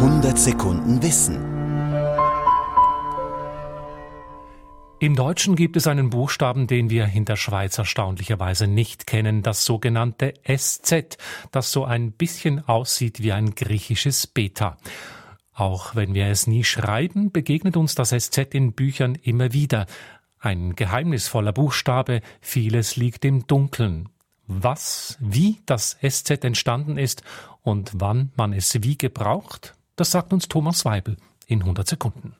100 Sekunden Wissen. Im Deutschen gibt es einen Buchstaben, den wir in der Schweiz erstaunlicherweise nicht kennen, das sogenannte SZ, das so ein bisschen aussieht wie ein griechisches Beta. Auch wenn wir es nie schreiben, begegnet uns das SZ in Büchern immer wieder. Ein geheimnisvoller Buchstabe, vieles liegt im Dunkeln. Was, wie das SZ entstanden ist und wann man es wie gebraucht, das sagt uns Thomas Weibel in 100 Sekunden.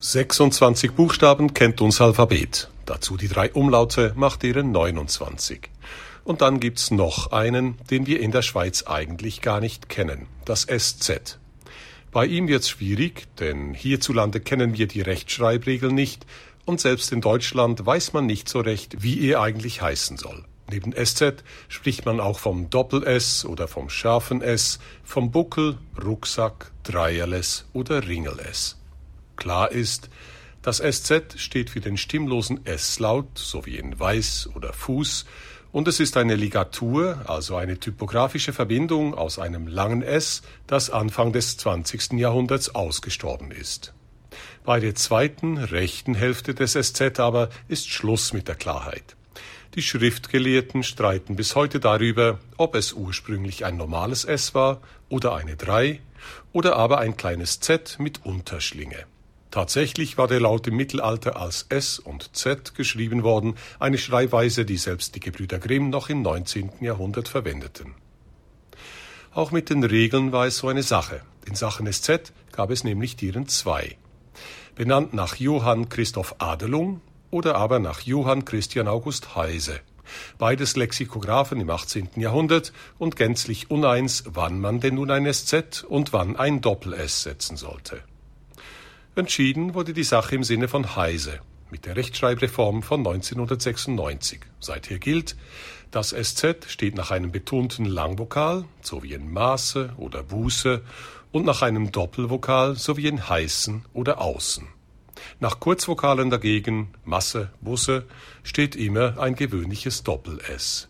26 Buchstaben kennt unser Alphabet. Dazu die drei Umlaute macht ihren 29. Und dann gibt's noch einen, den wir in der Schweiz eigentlich gar nicht kennen, das SZ. Bei ihm wird's schwierig, denn hierzulande kennen wir die Rechtschreibregeln nicht und selbst in Deutschland weiß man nicht so recht, wie er eigentlich heißen soll. Neben SZ spricht man auch vom Doppel-S oder vom scharfen S, vom Buckel, Rucksack, Dreierles oder Ringel-S. Klar ist, das SZ steht für den stimmlosen S-Laut, so wie in Weiß oder Fuß, und es ist eine Ligatur, also eine typografische Verbindung aus einem langen S, das Anfang des 20. Jahrhunderts ausgestorben ist. Bei der zweiten, rechten Hälfte des SZ aber ist Schluss mit der Klarheit. Die Schriftgelehrten streiten bis heute darüber, ob es ursprünglich ein normales S war oder eine 3 oder aber ein kleines Z mit Unterschlinge. Tatsächlich war der Laut im Mittelalter als S und Z geschrieben worden, eine Schreibweise, die selbst die Gebrüder Grimm noch im 19. Jahrhundert verwendeten. Auch mit den Regeln war es so eine Sache. In Sachen SZ gab es nämlich deren zwei. Benannt nach Johann Christoph Adelung, oder aber nach Johann Christian August Heise. Beides Lexikographen im 18. Jahrhundert und gänzlich uneins, wann man denn nun ein SZ und wann ein Doppel-S setzen sollte. Entschieden wurde die Sache im Sinne von Heise mit der Rechtschreibreform von 1996. Seither gilt, das SZ steht nach einem betonten Langvokal, so wie in Maße oder Buße, und nach einem Doppelvokal, so wie in heißen oder außen. Nach Kurzvokalen dagegen, Masse, Busse, steht immer ein gewöhnliches Doppel-S.